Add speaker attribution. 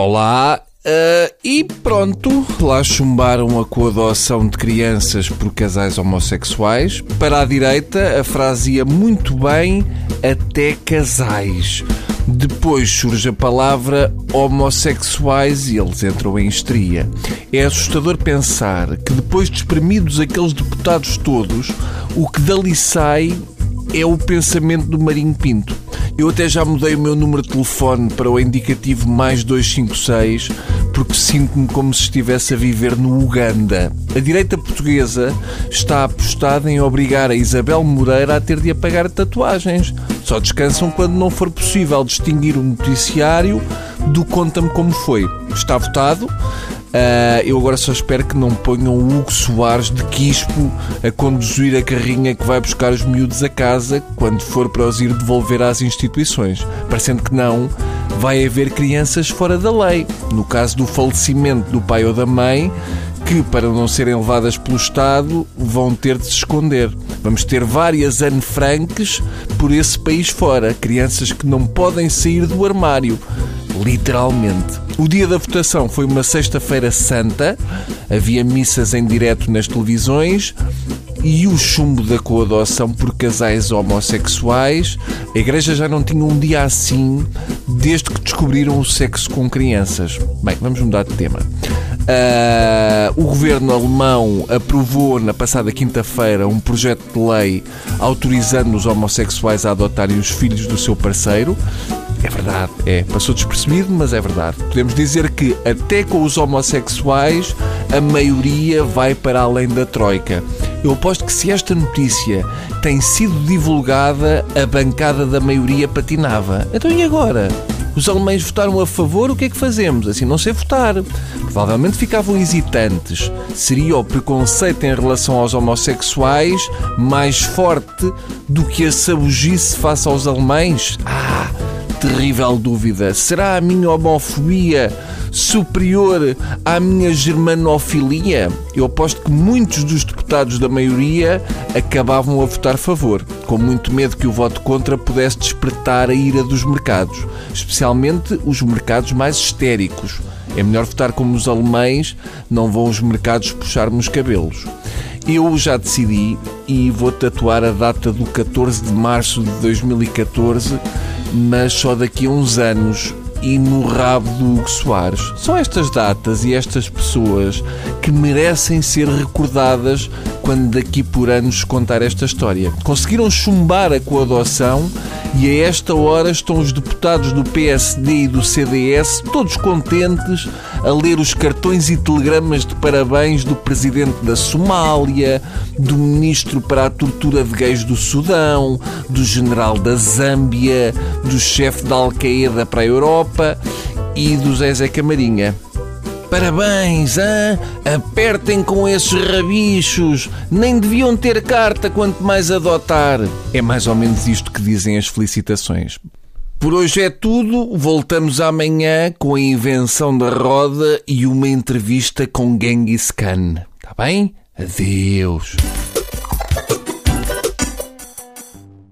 Speaker 1: Olá, uh, e pronto, lá chumbaram a coadoção de crianças por casais homossexuais. Para a direita, a frase ia muito bem até casais. Depois surge a palavra homossexuais e eles entram em histeria. É assustador pensar que depois de espremidos aqueles deputados todos, o que dali sai é o pensamento do Marinho Pinto. Eu até já mudei o meu número de telefone para o indicativo mais 256 porque sinto-me como se estivesse a viver no Uganda. A direita portuguesa está apostada em obrigar a Isabel Moreira a ter de apagar tatuagens. Só descansam quando não for possível distinguir o noticiário do conta-me como foi. Está votado. Uh, eu agora só espero que não ponham o Hugo Soares de Quispo a conduzir a carrinha que vai buscar os miúdos a casa quando for para os ir devolver às instituições. Parecendo que não, vai haver crianças fora da lei. No caso do falecimento do pai ou da mãe, que, para não serem levadas pelo Estado, vão ter de se esconder. Vamos ter várias Anne Franks por esse país fora. Crianças que não podem sair do armário. Literalmente. O dia da votação foi uma sexta-feira santa, havia missas em direto nas televisões e o chumbo da coadoção por casais homossexuais. A igreja já não tinha um dia assim desde que descobriram o sexo com crianças. Bem, vamos mudar de tema. Uh, o governo alemão aprovou na passada quinta-feira um projeto de lei autorizando os homossexuais a adotarem os filhos do seu parceiro. É verdade, é. Passou despercebido, mas é verdade. Podemos dizer que, até com os homossexuais, a maioria vai para além da Troika. Eu aposto que se esta notícia tem sido divulgada, a bancada da maioria patinava. Então e agora? Os alemães votaram a favor, o que é que fazemos? Assim não sei votar. Provavelmente ficavam hesitantes. Seria o preconceito em relação aos homossexuais mais forte do que a sabugice face aos alemães? Ah! Terrível dúvida. Será a minha homofobia superior à minha germanofilia? Eu aposto que muitos dos deputados da maioria acabavam a votar a favor, com muito medo que o voto contra pudesse despertar a ira dos mercados, especialmente os mercados mais histéricos. É melhor votar como os alemães, não vão os mercados puxar-me os cabelos. Eu já decidi e vou tatuar a data do 14 de março de 2014 mas só daqui a uns anos e no rabo do Hugo Soares. São estas datas e estas pessoas que merecem ser recordadas quando daqui por anos contar esta história. Conseguiram chumbar a coadoção e a esta hora estão os deputados do PSD e do CDS todos contentes a ler os cartões e telegramas de parabéns do presidente da Somália, do ministro para a tortura de gays do Sudão, do general da Zâmbia, do chefe da Al-Qaeda para a Europa e do Zezé Camarinha. Parabéns, hein? apertem com esses rabichos. Nem deviam ter carta, quanto mais adotar. É mais ou menos isto que dizem as felicitações. Por hoje é tudo. Voltamos amanhã com a invenção da roda e uma entrevista com Genghis Khan. Está bem? Adeus.